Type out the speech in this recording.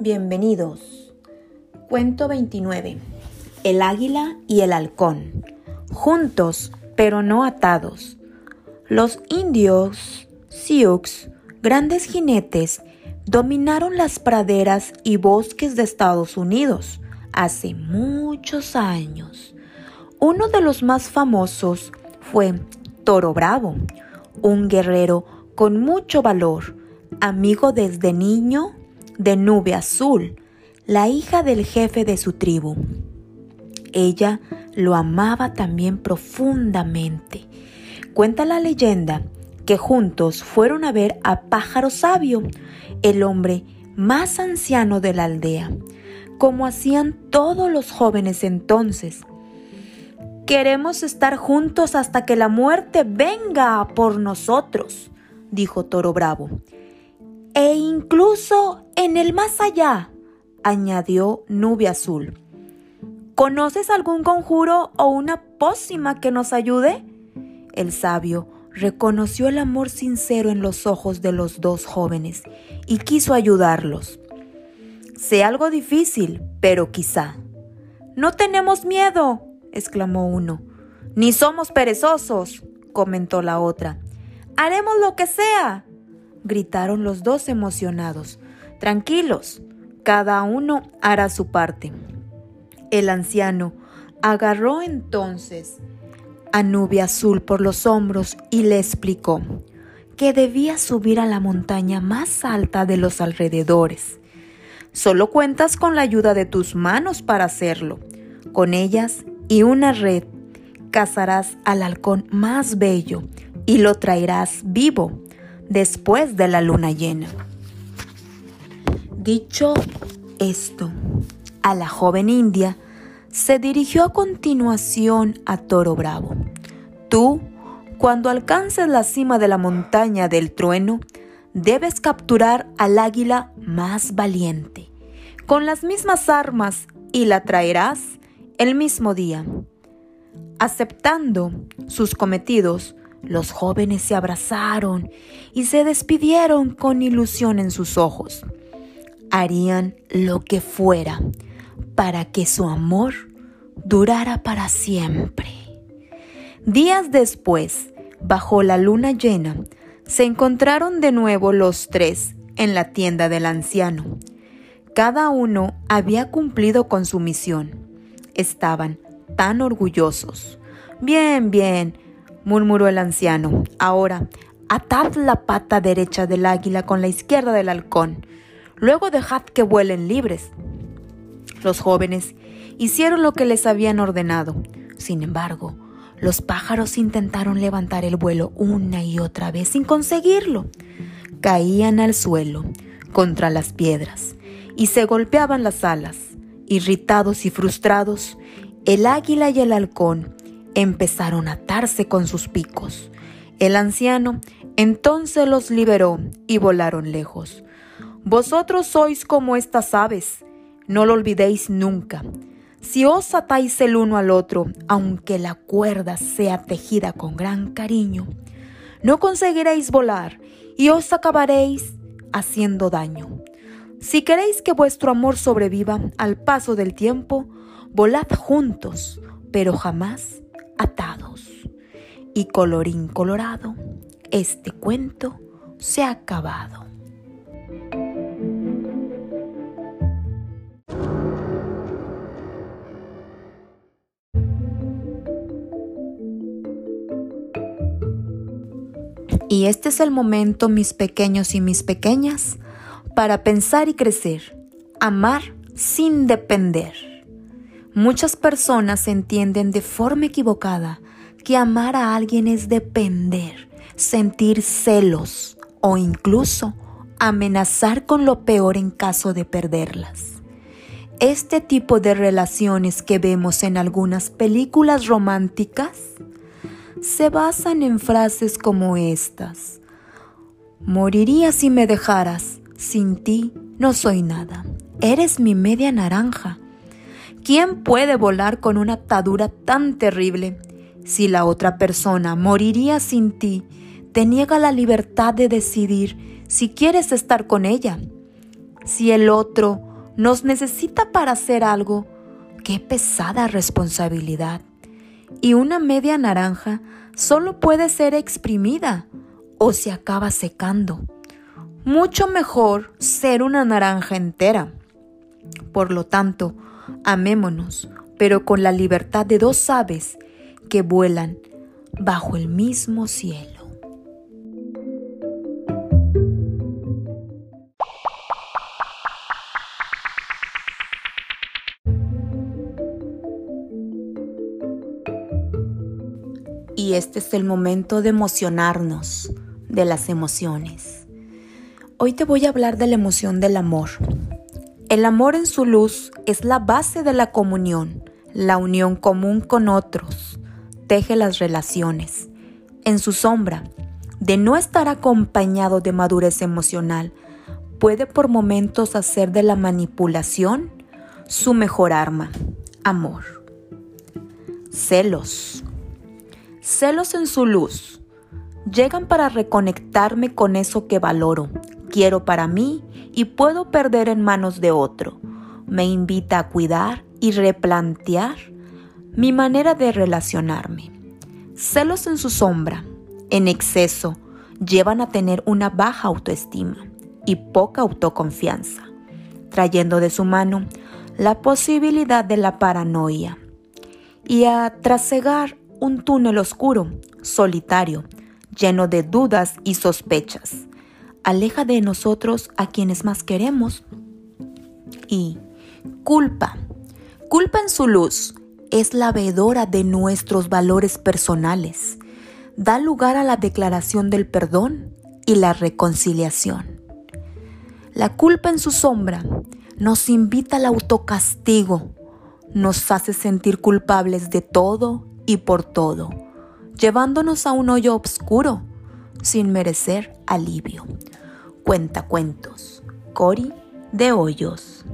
Bienvenidos. Cuento 29. El águila y el halcón. Juntos, pero no atados. Los indios Sioux, grandes jinetes, dominaron las praderas y bosques de Estados Unidos hace muchos años. Uno de los más famosos fue Toro Bravo, un guerrero con mucho valor, amigo desde niño de Nube Azul, la hija del jefe de su tribu. Ella lo amaba también profundamente. Cuenta la leyenda que juntos fueron a ver a Pájaro Sabio, el hombre más anciano de la aldea, como hacían todos los jóvenes entonces. Queremos estar juntos hasta que la muerte venga por nosotros, dijo Toro Bravo e incluso en el más allá, añadió Nube Azul. ¿Conoces algún conjuro o una pócima que nos ayude? El sabio reconoció el amor sincero en los ojos de los dos jóvenes y quiso ayudarlos. Sé algo difícil, pero quizá. No tenemos miedo, exclamó uno. Ni somos perezosos, comentó la otra. Haremos lo que sea, gritaron los dos emocionados. Tranquilos, cada uno hará su parte. El anciano agarró entonces a Nube Azul por los hombros y le explicó que debía subir a la montaña más alta de los alrededores. Solo cuentas con la ayuda de tus manos para hacerlo. Con ellas y una red cazarás al halcón más bello y lo traerás vivo después de la luna llena. Dicho esto, a la joven india se dirigió a continuación a Toro Bravo. Tú, cuando alcances la cima de la montaña del trueno, debes capturar al águila más valiente, con las mismas armas, y la traerás el mismo día. Aceptando sus cometidos, los jóvenes se abrazaron y se despidieron con ilusión en sus ojos. Harían lo que fuera para que su amor durara para siempre. Días después, bajo la luna llena, se encontraron de nuevo los tres en la tienda del anciano. Cada uno había cumplido con su misión. Estaban tan orgullosos. Bien, bien, murmuró el anciano. Ahora, atad la pata derecha del águila con la izquierda del halcón. Luego dejad que vuelen libres. Los jóvenes hicieron lo que les habían ordenado. Sin embargo, los pájaros intentaron levantar el vuelo una y otra vez sin conseguirlo. Caían al suelo, contra las piedras, y se golpeaban las alas. Irritados y frustrados, el águila y el halcón empezaron a atarse con sus picos. El anciano entonces los liberó y volaron lejos. Vosotros sois como estas aves, no lo olvidéis nunca. Si os atáis el uno al otro, aunque la cuerda sea tejida con gran cariño, no conseguiréis volar y os acabaréis haciendo daño. Si queréis que vuestro amor sobreviva al paso del tiempo, volad juntos, pero jamás atados. Y colorín colorado, este cuento se ha acabado. Y este es el momento, mis pequeños y mis pequeñas, para pensar y crecer, amar sin depender. Muchas personas entienden de forma equivocada que amar a alguien es depender, sentir celos o incluso amenazar con lo peor en caso de perderlas. Este tipo de relaciones que vemos en algunas películas románticas se basan en frases como estas. Moriría si me dejaras, sin ti no soy nada, eres mi media naranja ¿Quién puede volar con una atadura tan terrible? Si la otra persona moriría sin ti, te niega la libertad de decidir si quieres estar con ella. Si el otro nos necesita para hacer algo. ¡Qué pesada responsabilidad! Y una media naranja solo puede ser exprimida o se acaba secando. Mucho mejor ser una naranja entera. Por lo tanto, amémonos, pero con la libertad de dos aves que vuelan bajo el mismo cielo. Y este es el momento de emocionarnos de las emociones. Hoy te voy a hablar de la emoción del amor. El amor en su luz es la base de la comunión, la unión común con otros, teje las relaciones. En su sombra, de no estar acompañado de madurez emocional, puede por momentos hacer de la manipulación su mejor arma, amor. Celos. Celos en su luz. Llegan para reconectarme con eso que valoro, quiero para mí y puedo perder en manos de otro. Me invita a cuidar y replantear mi manera de relacionarme. Celos en su sombra, en exceso, llevan a tener una baja autoestima y poca autoconfianza, trayendo de su mano la posibilidad de la paranoia y a trasegar un túnel oscuro, solitario, lleno de dudas y sospechas aleja de nosotros a quienes más queremos. Y culpa. Culpa en su luz es la veedora de nuestros valores personales. Da lugar a la declaración del perdón y la reconciliación. La culpa en su sombra nos invita al autocastigo, nos hace sentir culpables de todo y por todo, llevándonos a un hoyo oscuro sin merecer alivio. Cuenta cuentos. Cori de Hoyos.